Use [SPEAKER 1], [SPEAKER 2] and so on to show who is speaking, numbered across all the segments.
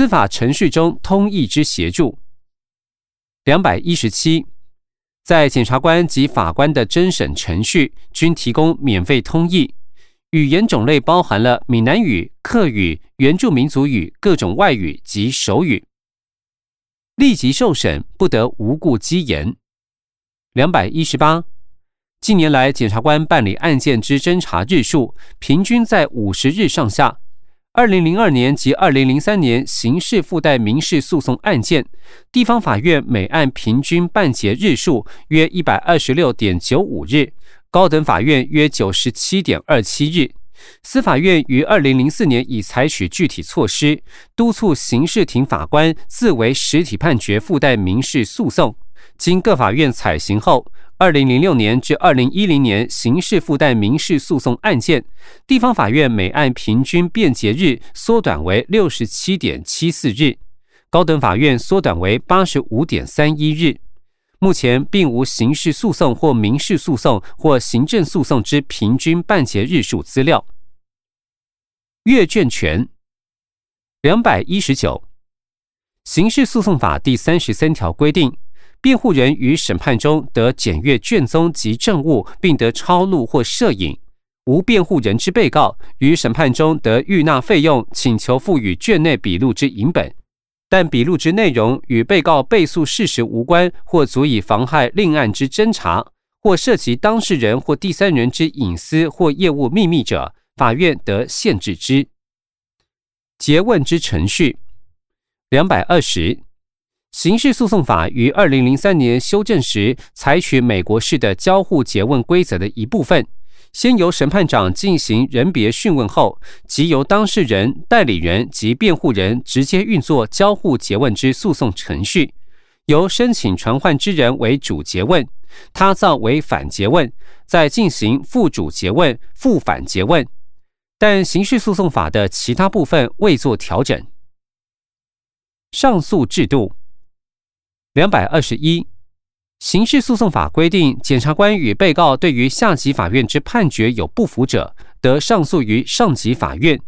[SPEAKER 1] 司法程序中通译之协助。两百一十七，在检察官及法官的侦审程序均提供免费通译，语言种类包含了闽南语、客语、原住民族语、各种外语及手语。立即受审，不得无故积言。两百一十八，近年来检察官办理案件之侦查日数，平均在五十日上下。二零零二年及二零零三年刑事附带民事诉讼案件，地方法院每案平均办结日数约一百二十六点九五日，高等法院约九十七点二七日。司法院于二零零四年已采取具体措施，督促刑事庭法官自为实体判决附带民事诉讼。经各法院采行后，二零零六年至二零一零年刑事附带民事诉讼案件，地方法院每案平均辩结日缩短为六十七点七四日，高等法院缩短为八十五点三一日。目前并无刑事诉讼或民事诉讼或行政诉讼之平均办结日数资料。阅卷权两百一十九，刑事诉讼法第三十三条规定。辩护人于审判中得检阅卷宗及证物，并得抄录或摄影；无辩护人之被告于审判中得预纳费用，请求赋予卷内笔录之影本，但笔录之内容与被告被诉事实无关，或足以妨害另案之侦查，或涉及当事人或第三人之隐私或业务秘密者，法院得限制之。诘问之程序两百二十。刑事诉讼法于二零零三年修正时，采取美国式的交互诘问规则的一部分，先由审判长进行人别讯问后，即由当事人、代理人及辩护人直接运作交互诘问之诉讼程序，由申请传唤之人为主诘问，他造为反诘问，再进行副主诘问、副反诘问。但刑事诉讼法的其他部分未做调整。上诉制度。两百二十一，刑事诉讼法规定，检察官与被告对于下级法院之判决有不服者，得上诉于上级法院；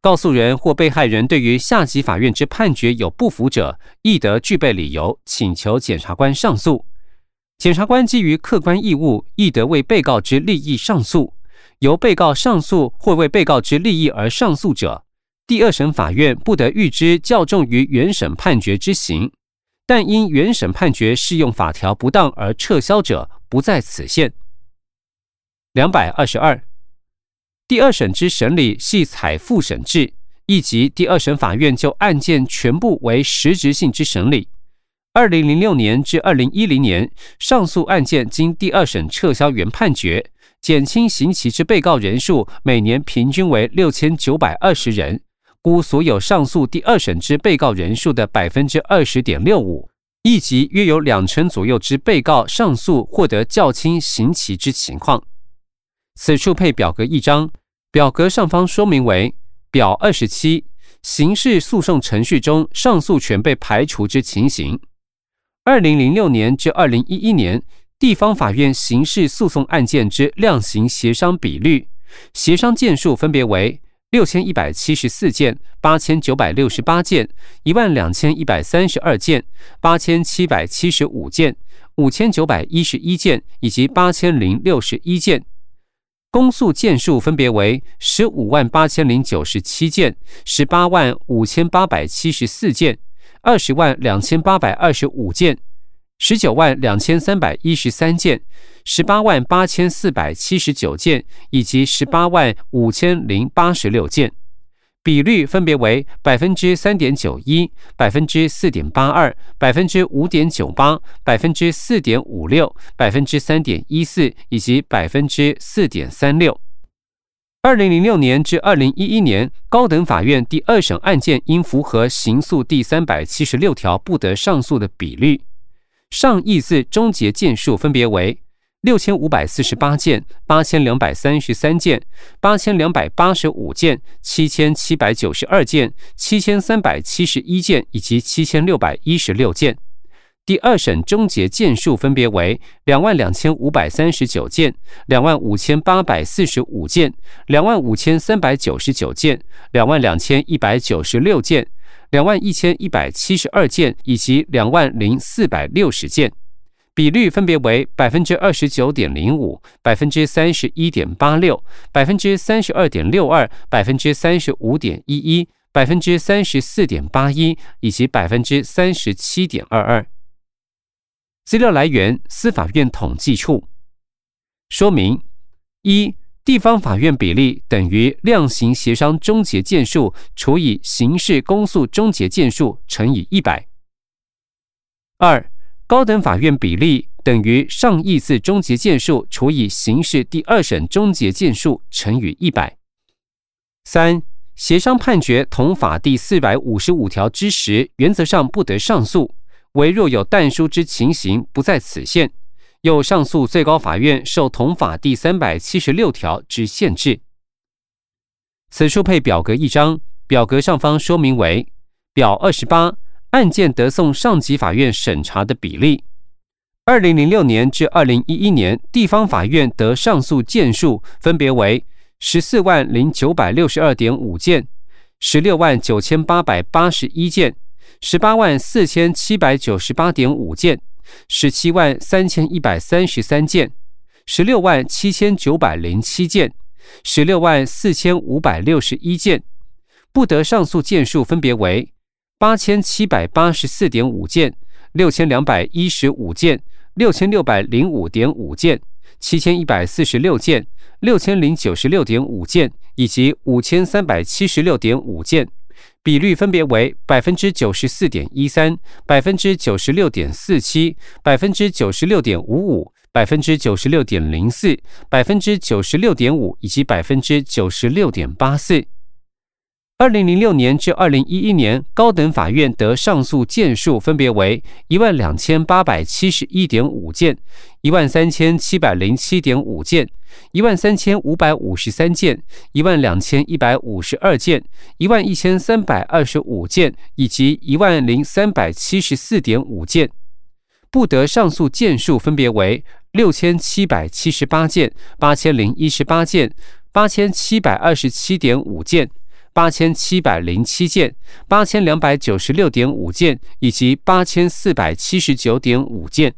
[SPEAKER 1] 告诉人或被害人对于下级法院之判决有不服者，亦得具备理由请求检察官上诉。检察官基于客观义务，亦得为被告之利益上诉。由被告上诉或为被告之利益而上诉者，第二审法院不得预知较重于原审判决之刑。但因原审判决适用法条不当而撤销者，不在此限。两百二十二，第二审之审理系采复审制，亦即第二审法院就案件全部为实质性之审理。二零零六年至二零一零年，上诉案件经第二审撤销原判决，减轻刑期之被告人数，每年平均为六千九百二十人。估所有上诉第二审之被告人数的百分之二十点六五，亦即约有两成左右之被告上诉获得较轻刑期之情况。此处配表格一张，表格上方说明为表二十七：刑事诉讼程序中上诉权被排除之情形。二零零六年至二零一一年，地方法院刑事诉讼案件之量刑协商比率，协商件数分别为。六千一百七十四件，八千九百六十八件，一万两千一百三十二件，八千七百七十五件，五千九百一十一件，以及八千零六十一件。公诉件数分别为十五万八千零九十七件，十八万五千八百七十四件，二十万两千八百二十五件，十九万两千三百一十三件。十八万八千四百七十九件，以及十八万五千零八十六件，比率分别为百分之三点九一、百分之四点八二、百分之五点九八、百分之四点五六、百分之三点一四以及百分之四点三六。二零零六年至二零一一年，高等法院第二审案件应符合刑诉第三百七十六条不得上诉的比率，上意字终结件数分别为。六千五百四十八件，八千两百三十三件，八千两百八十五件，七千七百九十二件，七千三百七十一件，以及七千六百一十六件。第二审终结件数分别为两万两千五百三十九件，两万五千八百四十五件，两万五千三百九十九件，两万两千一百九十六件，两万一千一百七十二件以及两万零四百六十件，比率分别为百分之二十九点零五、百分之三十一点八六、百分之三十二点六二、百分之三十五点一一、百分之三十四点八一以及百分之三十七点二二。资料来源：司法院统计处。说明一。地方法院比例等于量刑协商终结件数除以刑事公诉终结件数乘以一百。二、高等法院比例等于上议次终结件数除以刑事第二审终结件数乘以一百。三、协商判决同法第四百五十五条之时，原则上不得上诉，唯若有但书之情形，不在此限。又上诉最高法院受同法第三百七十六条之限制。此处配表格一张，表格上方说明为表二十八，案件得送上级法院审查的比例。二零零六年至二零一一年，地方法院得上诉件数分别为十四万零九百六十二点五件、十六万九千八百八十一件、十八万四千七百九十八点五件。十七万三千一百三十三件，十六万七千九百零七件，十六万四千五百六十一件，不得上诉件数分别为八千七百八十四点五件、六千两百一十五件、六千六百零五点五件、七千一百四十六件、六千零九十六点五件以及五千三百七十六点五件。比率分别为百分之九十四点一三、百分之九十六点四七、百分之九十六点五五、百分之九十六点零四、百分之九十六点五以及百分之九十六点八四。二零零六年至二零一一年，高等法院得上诉件数分别为一万两千八百七十一点五件、一万三千七百零七点五件、一万三千五百五十三件、一万两千一百五十二件、一万一千三百二十五件以及一万零三百七十四点五件。不得上诉件数分别为六千七百七十八件、八千零一十八件、八千七百二十七点五件。八千七百零七件、八千两百九十六点五件以及八千四百七十九点五件，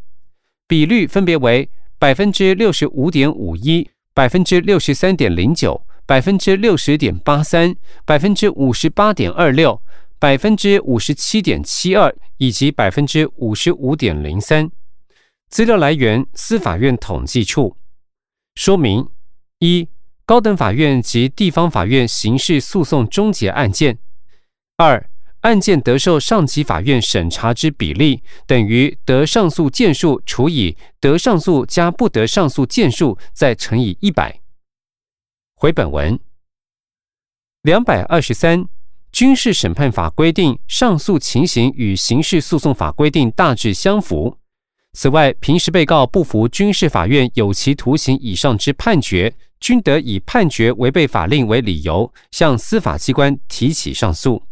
[SPEAKER 1] 比率分别为百分之六十五点五一、百分之六十三点零九、百分之六十点八三、百分之五十八点二六、百分之五十七点七二以及百分之五十五点零三。资料来源：司法院统计处。说明一。高等法院及地方法院刑事诉讼终结案件，二案件得受上级法院审查之比例等于得上诉件数除以得上诉加不得上诉件数，再乘以一百。回本文两百二十三，军事审判法规定上诉情形与刑事诉讼法规定大致相符。此外，平时被告不服军事法院有期徒刑以上之判决。均得以判决违背法令为理由，向司法机关提起上诉。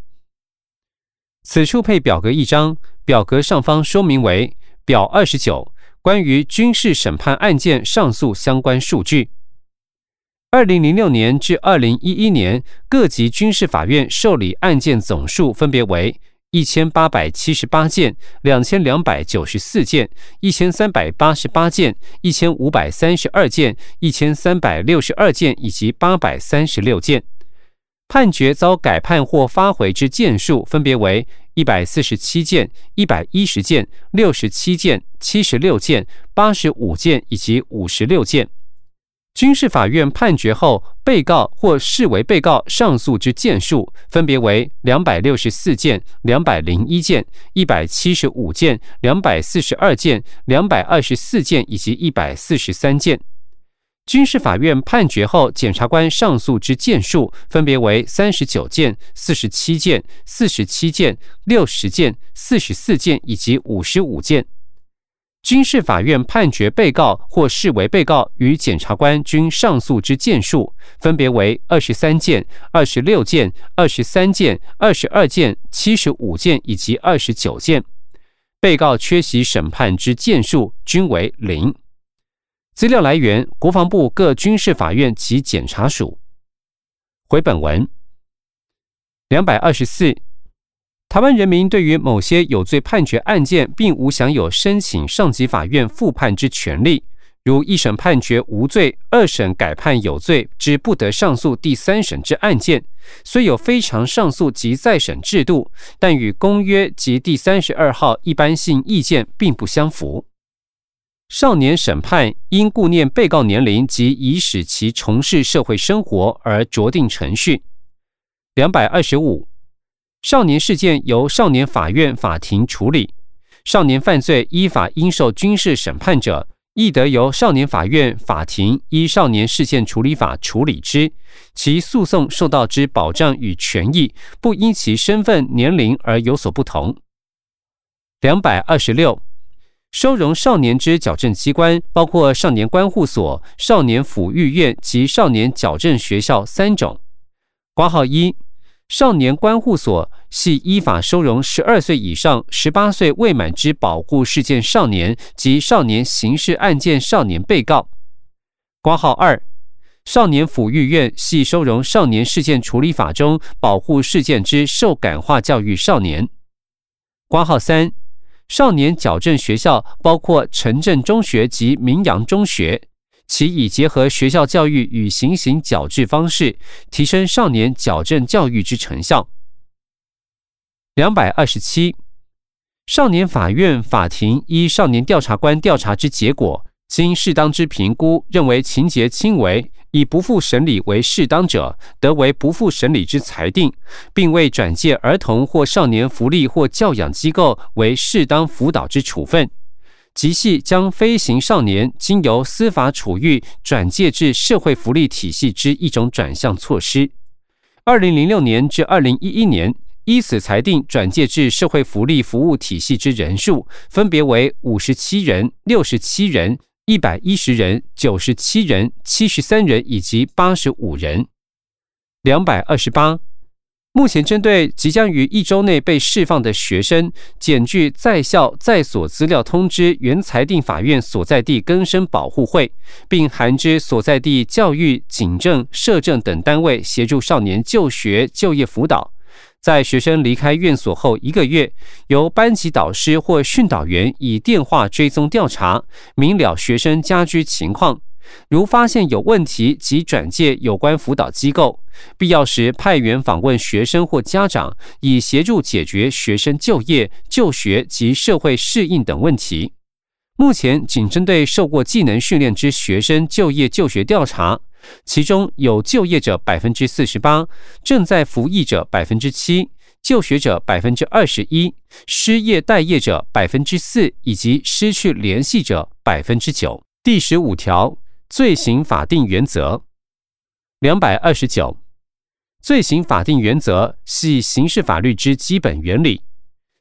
[SPEAKER 1] 此处配表格一张，表格上方说明为表二十九，关于军事审判案件上诉相关数据。二零零六年至二零一一年，各级军事法院受理案件总数分别为。一千八百七十八件，两千两百九十四件，一千三百八十八件，一千五百三十二件，一千三百六十二件，以及八百三十六件。判决遭改判或发回之件数分别为一百四十七件、一百一十件、六十七件、七十六件、八十五件以及五十六件。军事法院判决后，被告或视为被告上诉之件数分别为两百六十四件、两百零一件、一百七十五件、两百四十二件、两百二十四件以及一百四十三件。军事法院判决后，检察官上诉之件数分别为三十九件、四十七件、四十七件、六十件、四十四件以及五十五件。军事法院判决被告或视为被告与检察官均上诉之件数，分别为二十三件、二十六件、二十三件、二十二件、七十五件以及二十九件。被告缺席审判之件数均为零。资料来源：国防部各军事法院及检察署。回本文两百二十四。台湾人民对于某些有罪判决案件，并无享有申请上级法院复判之权利。如一审判决无罪，二审改判有罪之不得上诉第三审之案件，虽有非常上诉及再审制度，但与公约及第三十二号一般性意见并不相符。少年审判因顾念被告年龄及已使其从事社会生活而酌定程序。两百二十五。少年事件由少年法院法庭处理，少年犯罪依法应受军事审判者，亦得由少年法院法庭依少年事件处理法处理之。其诉讼受到之保障与权益，不因其身份年龄而有所不同。两百二十六，收容少年之矫正机关包括少年关护所、少年抚育院及少年矫正学校三种。挂号一。少年关护所系依法收容十二岁以上、十八岁未满之保护事件少年及少年刑事案件少年被告。挂号二，少年抚育院系收容少年事件处理法中保护事件之受感化教育少年。挂号三，少年矫正学校包括城镇中学及明阳中学。其已结合学校教育与行刑矫治方式，提升少年矫正教育之成效。两百二十七，少年法院法庭依少年调查官调查之结果，经适当之评估，认为情节轻微，以不负审理为适当者，得为不负审理之裁定，并未转介儿童或少年福利或教养机构为适当辅导之处分。即系将飞行少年经由司法处遇转介至社会福利体系之一种转向措施。二零零六年至二零一一年，依此裁定转介至社会福利服务体系之人数，分别为五十七人、六十七人、一百一十人、九十七人、七十三人以及八十五人。两百二十八。目前，针对即将于一周内被释放的学生，检具在校在所资料通知原裁定法院所在地更生保护会，并函知所在地教育、警政、社政等单位协助少年就学、就业辅导。在学生离开院所后一个月，由班级导师或训导员以电话追踪调查，明了学生家居情况。如发现有问题，即转介有关辅导机构，必要时派员访问学生或家长，以协助解决学生就业、就学及社会适应等问题。目前仅针对受过技能训练之学生就业就学调查，其中有就业者百分之四十八，正在服役者百分之七，就学者百分之二十一，失业待业者百分之四，以及失去联系者百分之九。第十五条。罪行法定原则两百二十九，罪行法定原则系刑事法律之基本原理。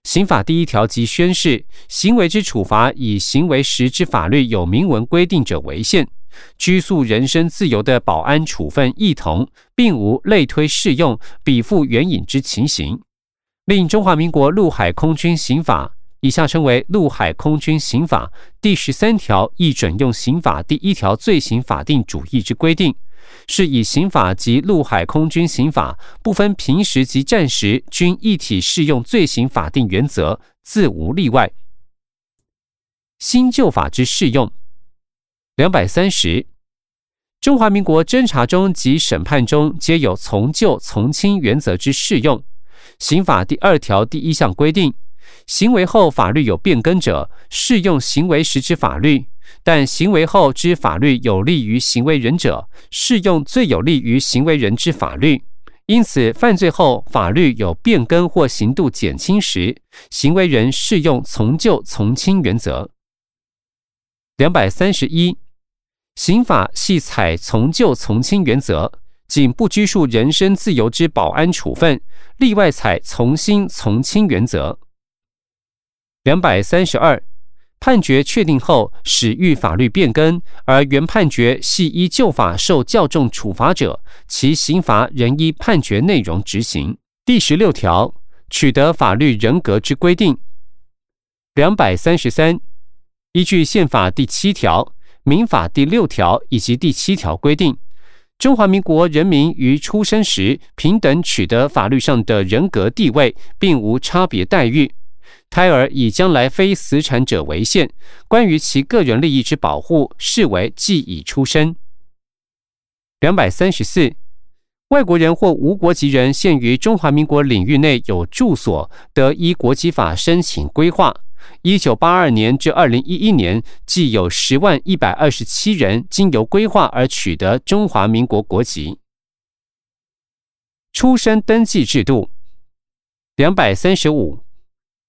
[SPEAKER 1] 刑法第一条即宣示，行为之处罚以行为时之法律有明文规定者为限，拘束人身自由的保安处分异同，并无类推适用、比附援引之情形。另中华民国陆海空军刑法。以下称为《陆海空军刑法》第十三条，亦准用刑法第一条罪行法定主义之规定，是以刑法及陆海空军刑法不分平时及战时，均一体适用罪行法定原则，自无例外。新旧法之适用，两百三十，中华民国侦查中及审判中皆有从旧从轻原则之适用。刑法第二条第一项规定。行为后法律有变更者，适用行为时之法律；但行为后之法律有利于行为人者，适用最有利于行为人之法律。因此，犯罪后法律有变更或刑度减轻时，行为人适用从旧从轻原则。两百三十一，刑法系采从旧从轻原则，仅不拘束人身自由之保安处分，例外采从新从轻原则。两百三十二，判决确定后，始遇法律变更，而原判决系依旧法受较重处罚者，其刑罚仍依判决内容执行。第十六条，取得法律人格之规定。两百三十三，依据宪法第七条、民法第六条以及第七条规定，中华民国人民于出生时平等取得法律上的人格地位，并无差别待遇。胎儿以将来非死产者为限，关于其个人利益之保护，视为既已出生。两百三十四，外国人或无国籍人限于中华民国领域内有住所，得依国籍法申请规划。一九八二年至二零一一年，计有十万一百二十七人经由规划而取得中华民国国籍。出生登记制度两百三十五，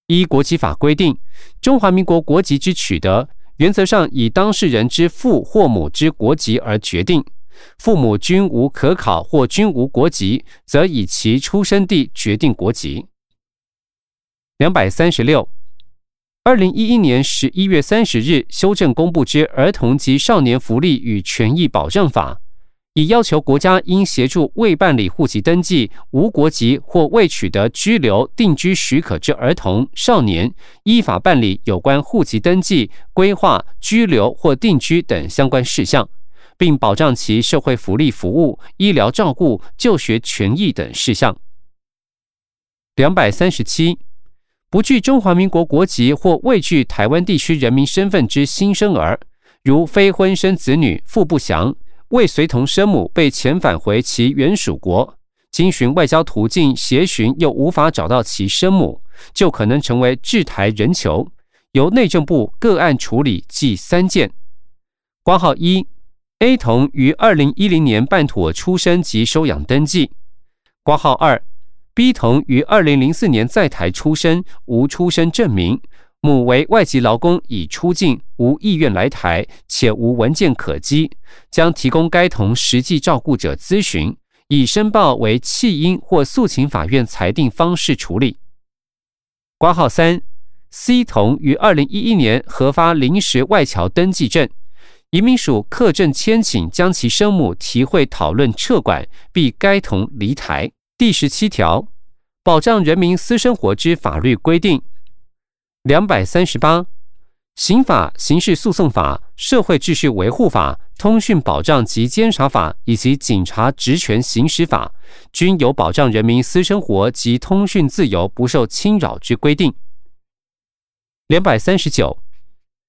[SPEAKER 1] 依国籍法规定，中华民国国籍之取得，原则上以当事人之父或母之国籍而决定。父母均无可考或均无国籍，则以其出生地决定国籍。两百三十六。二零一一年十一月三十日修正公布之《儿童及少年福利与权益保障法》，已要求国家应协助未办理户籍登记、无国籍或未取得居留定居许可之儿童、少年，依法办理有关户籍登记、规划、居留或定居等相关事项，并保障其社会福利服务、医疗照顾、就学权益等事项。两百三十七。不具中华民国国籍或未具台湾地区人民身份之新生儿，如非婚生子女父不详，未随同生母被遣返回其原属国，经循外交途径协寻又无法找到其生母，就可能成为滞台人囚，由内政部个案处理计三件。挂号一，A 童于二零一零年办妥出生及收养登记。挂号二。B 童于二零零四年在台出生，无出生证明，母为外籍劳工，已出境，无意愿来台，且无文件可稽，将提供该童实际照顾者咨询，以申报为弃婴或诉请法院裁定方式处理。挂号三，C 童于二零一一年核发临时外侨登记证，移民署客证签请将其生母提会讨论撤管，逼该童离台。第十七条，保障人民私生活之法律规定。两百三十八，刑法、刑事诉讼法、社会秩序维护法、通讯保障及监察法以及警察职权行使法，均有保障人民私生活及通讯自由不受侵扰之规定。两百三十九，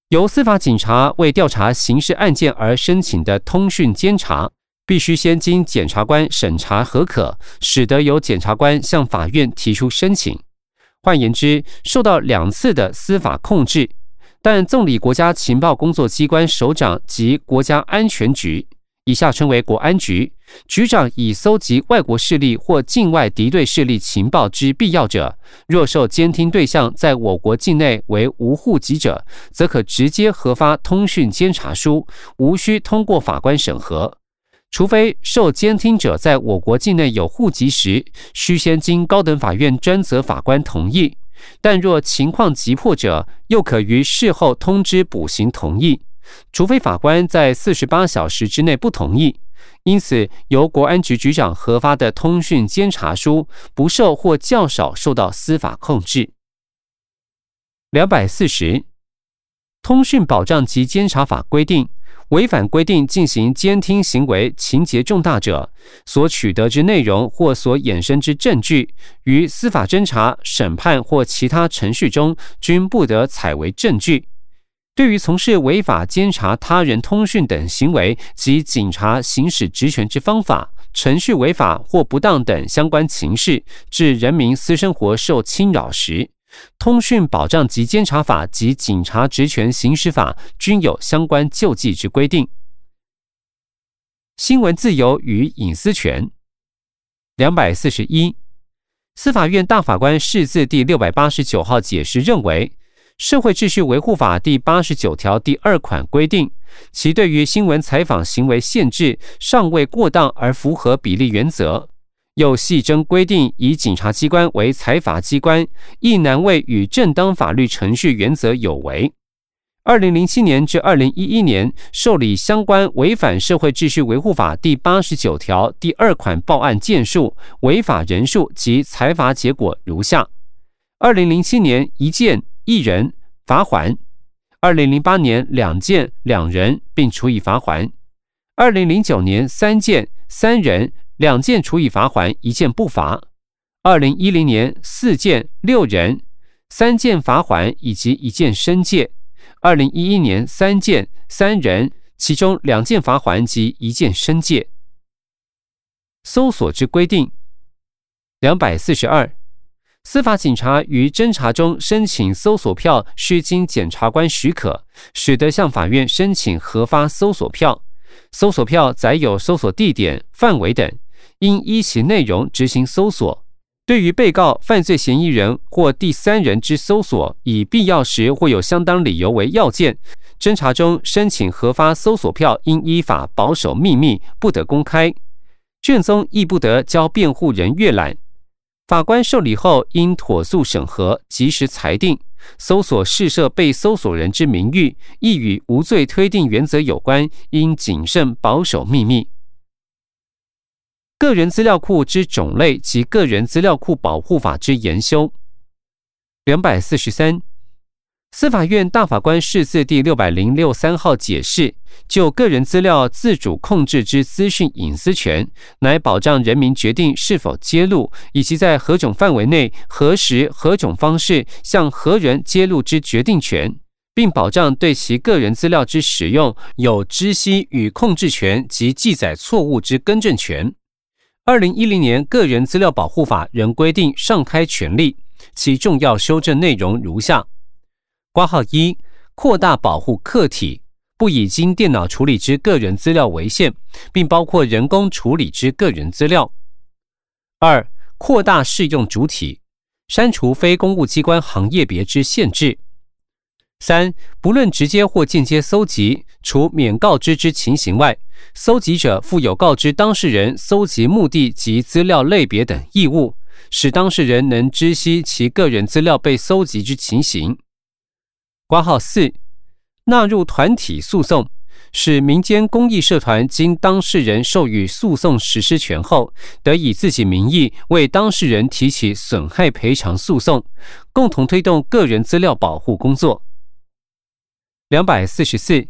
[SPEAKER 1] 由司法警察为调查刑事案件而申请的通讯监察。必须先经检察官审查核可，使得由检察官向法院提出申请。换言之，受到两次的司法控制，但纵理国家情报工作机关首长及国家安全局（以下称为国安局）局长以搜集外国势力或境外敌对势力情报之必要者，若受监听对象在我国境内为无户籍者，则可直接核发通讯监察书，无需通过法官审核。除非受监听者在我国境内有户籍时，需先经高等法院专责法官同意；但若情况急迫者，又可于事后通知补行同意。除非法官在四十八小时之内不同意。因此，由国安局局长核发的通讯监察书，不受或较少受到司法控制。两百四十，通讯保障及监察法规定。违反规定进行监听行为情节重大者，所取得之内容或所衍生之证据，于司法侦查、审判或其他程序中，均不得采为证据。对于从事违法监察他人通讯等行为及警察行使职权之方法、程序违法或不当等相关情事，致人民私生活受侵扰时，通讯保障及监察法及警察职权行使法均有相关救济之规定。新闻自由与隐私权。两百四十一，司法院大法官释字第六百八十九号解释认为，《社会秩序维护法》第八十九条第二款规定，其对于新闻采访行为限制尚未过当而符合比例原则。又细征规定，以警察机关为财阀机关，亦难为与正当法律程序原则有违。二零零七年至二零一一年受理相关违反社会秩序维护法第八十九条第二款报案件数、违法人数及财罚结果如下：二零零七年一件一人罚还；二零零八年两件两人并处以罚还；二零零九年三件。三人两件处以罚款，一件不罚；二零一零年四件六人三件罚款以及一件申诫；二零一一年三件三人，其中两件罚款及一件申诫。搜索之规定，两百四十二。司法警察于侦查中申请搜索票，需经检察官许可，使得向法院申请核发搜索票。搜索票载有搜索地点、范围等，应依其内容执行搜索。对于被告、犯罪嫌疑人或第三人之搜索，以必要时或有相当理由为要件，侦查中申请核发搜索票，应依法保守秘密，不得公开。卷宗亦不得交辩护人阅览。法官受理后，应妥速审核，及时裁定。搜索试设被搜索人之名誉，亦与无罪推定原则有关，应谨慎保守秘密。个人资料库之种类及个人资料库保护法之研修。两百四十三。司法院大法官释字第六百零六三号解释，就个人资料自主控制之资讯隐私权，乃保障人民决定是否揭露，以及在何种范围内、何时、何种方式向何人揭露之决定权，并保障对其个人资料之使用有知悉与控制权及记载错误之更正权。二零一零年个人资料保护法仍规定上开权利，其重要修正内容如下。挂号一，扩大保护客体，不以经电脑处理之个人资料为限，并包括人工处理之个人资料。二，扩大适用主体，删除非公务机关行业别之限制。三，不论直接或间接搜集，除免告知之情形外，搜集者负有告知当事人搜集目的及资料类别等义务，使当事人能知悉其个人资料被搜集之情形。挂号四，纳入团体诉讼，使民间公益社团经当事人授予诉讼实施权后，得以自己名义为当事人提起损害赔偿诉讼，共同推动个人资料保护工作。两百四十四，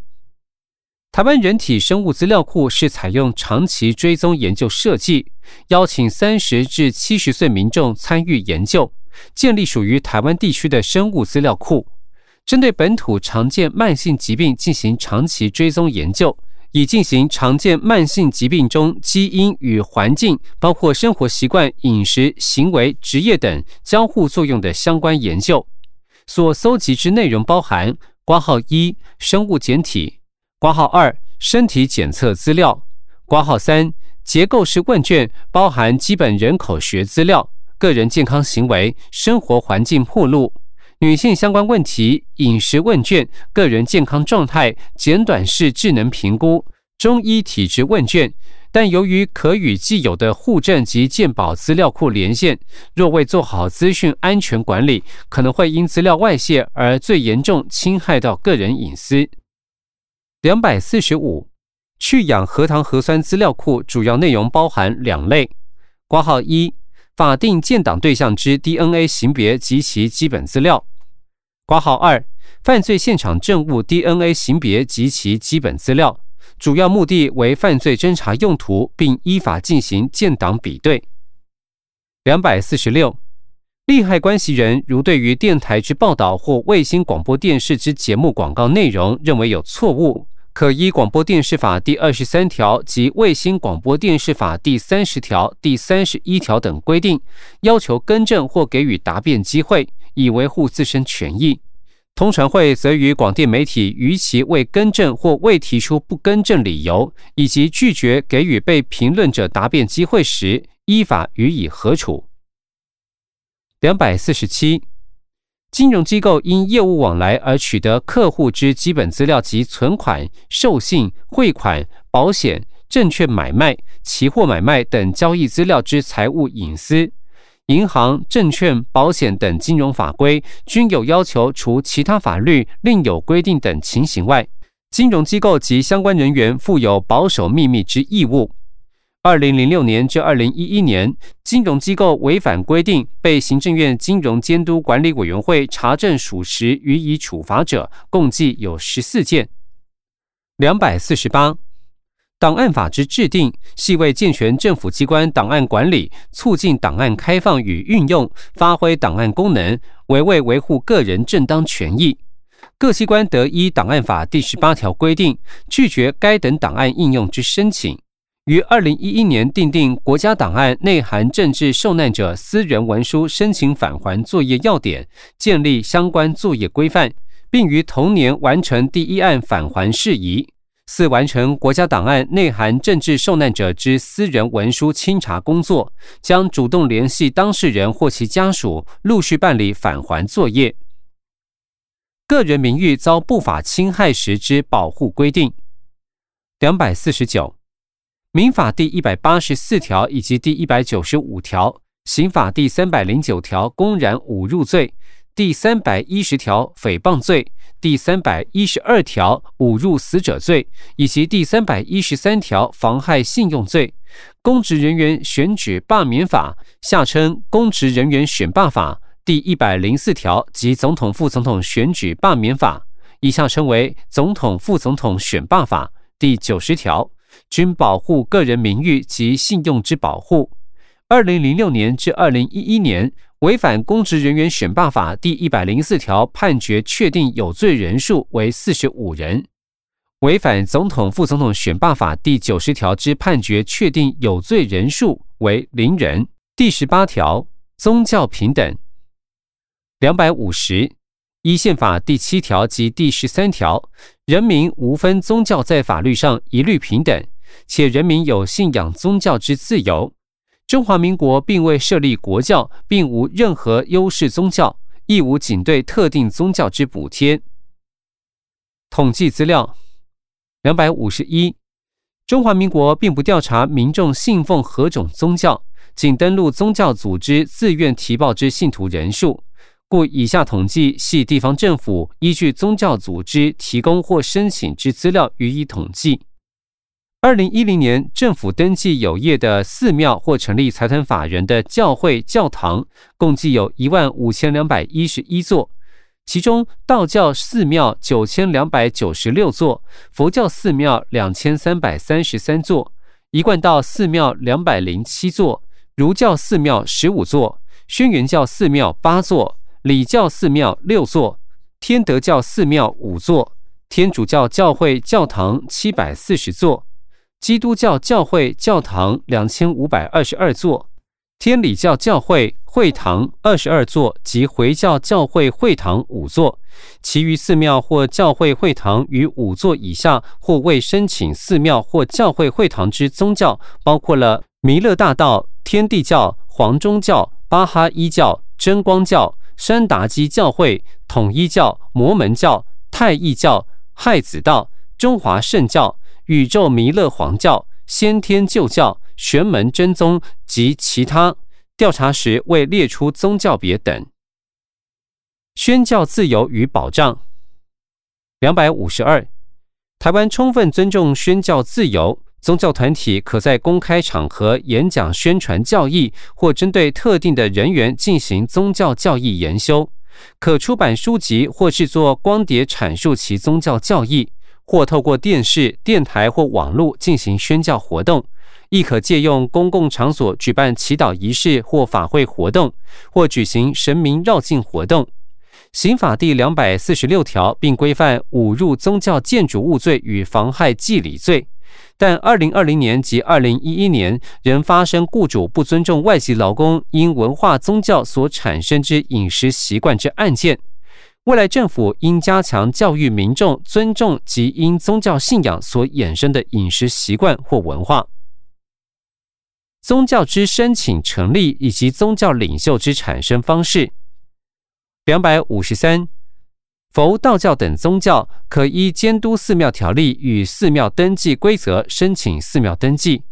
[SPEAKER 1] 台湾人体生物资料库是采用长期追踪研究设计，邀请三十至七十岁民众参与研究，建立属于台湾地区的生物资料库。针对本土常见慢性疾病进行长期追踪研究，以进行常见慢性疾病中基因与环境，包括生活习惯、饮食、行为、职业等交互作用的相关研究。所搜集之内容包含：挂号一生物简体，挂号二身体检测资料，挂号三结构式问卷，包含基本人口学资料、个人健康行为、生活环境铺路。女性相关问题、饮食问卷、个人健康状态、简短式智能评估、中医体质问卷，但由于可与既有的户政及健保资料库连线，若未做好资讯安全管理，可能会因资料外泄而最严重侵害到个人隐私。两百四十五，去氧核糖核酸资料库主要内容包含两类：挂号一。法定建档对象之 DNA 型别及其基本资料。挂号二，犯罪现场证物 DNA 型别及其基本资料，主要目的为犯罪侦查用途，并依法进行建档比对。两百四十六，利害关系人如对于电台之报道或卫星广播电视之节目广告内容认为有错误。可依广播电视法第二十三条及卫星广播电视法第三十条、第三十一条等规定，要求更正或给予答辩机会，以维护自身权益。通传会则于广电媒体逾期未更正或未提出不更正理由，以及拒绝给予被评论者答辩机会时，依法予以核处。两百四十七。金融机构因业务往来而取得客户之基本资料及存款、授信、汇款、保险、证券买卖、期货买卖等交易资料之财务隐私，银行、证券、保险等金融法规均有要求，除其他法律另有规定等情形外，金融机构及相关人员负有保守秘密之义务。二零零六年至二零一一年，金融机构违反规定被行政院金融监督管理委员会查证属实予以处罚者，共计有十四件。两百四十八，档案法之制定，系为健全政府机关档案管理，促进档案开放与运用，发挥档案功能，为为维护个人正当权益。各机关得依档案法第十八条规定，拒绝该等档案应用之申请。于二零一一年订定国家档案内含政治受难者私人文书申请返还作业要点，建立相关作业规范，并于同年完成第一案返还事宜。四、完成国家档案内含政治受难者之私人文书清查工作，将主动联系当事人或其家属，陆续办理返还作业。个人名誉遭不法侵害时之保护规定。两百四十九，民法第一百八十四条以及第一百九十五条，刑法第三百零九条公然侮辱罪，第三百一十条诽谤罪。第三百一十二条侮辱死者罪，以及第三百一十三条妨害信用罪，公职人员选举罢免法（下称公职人员选罢法）第一百零四条及总统、副总统选举罢免法（以下称为总统、副总统选罢法）第九十条，均保护个人名誉及信用之保护。二零零六年至二零一一年。违反公职人员选罢法第一百零四条判决确定有罪人数为四十五人；违反总统、副总统选罢法第九十条之判决确定有罪人数为零人。第十八条，宗教平等。两百五十，依宪法第七条及第十三条，人民无分宗教在法律上一律平等，且人民有信仰宗教之自由。中华民国并未设立国教，并无任何优势宗教，亦无仅对特定宗教之补贴。统计资料两百五十一，中华民国并不调查民众信奉何种宗教，仅登录宗教组织自愿提报之信徒人数，故以下统计系地方政府依据宗教组织提供或申请之资料予以统计。二零一零年，政府登记有业的寺庙或成立财团法人的教会、教堂，共计有一万五千两百一十一座，其中道教寺庙九千两百九十六座，佛教寺庙两千三百三十三座，一贯道寺庙两百零七座，儒教寺庙十五座，轩辕教寺庙八座，礼教寺庙六座，天德教寺庙五座，天主教教会教堂七百四十座。基督教教会教堂两千五百二十二座，天理教教会会堂二十二座及回教教会会堂五座，其余寺庙或教会会堂于五座以下或未申请寺庙或教会会堂之宗教，包括了弥勒大道、天地教、黄宗教、巴哈伊教、真光教、山达基教会、统一教、摩门教、太义教、亥子道、中华圣教。宇宙弥勒皇教、先天旧教、玄门真宗及其他调查时未列出宗教别等。宣教自由与保障。两百五十二，台湾充分尊重宣教自由，宗教团体可在公开场合演讲宣传教义，或针对特定的人员进行宗教教义研修，可出版书籍或制作光碟阐述其宗教教义。或透过电视、电台或网络进行宣教活动，亦可借用公共场所举办祈祷仪式或法会活动，或举行神明绕境活动。刑法第两百四十六条并规范侮辱宗教建筑物罪与妨害祭礼罪，但二零二零年及二零一一年仍发生雇主不尊重外籍劳工因文化宗教所产生之饮食习惯之案件。未来政府应加强教育民众尊重及因宗教信仰所衍生的饮食习惯或文化。宗教之申请成立以及宗教领袖之产生方式。两百五十三，佛道教等宗教可依监督寺庙条例与寺庙登记规则申请寺庙登记。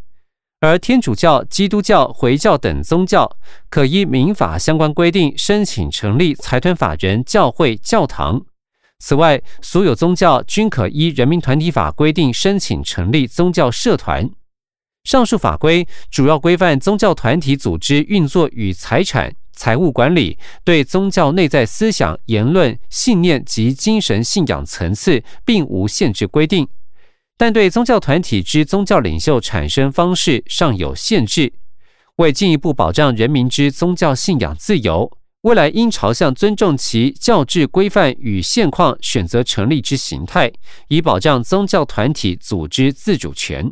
[SPEAKER 1] 而天主教、基督教、回教等宗教，可依民法相关规定申请成立财团法人教会、教堂。此外，所有宗教均可依人民团体法规定申请成立宗教社团。上述法规主要规范宗教团体组织运作与财产、财务管理，对宗教内在思想、言论、信念及精神信仰层次，并无限制规定。但对宗教团体之宗教领袖产生方式尚有限制。为进一步保障人民之宗教信仰自由，未来应朝向尊重其教制规范与现况选择成立之形态，以保障宗教团体组织自主权。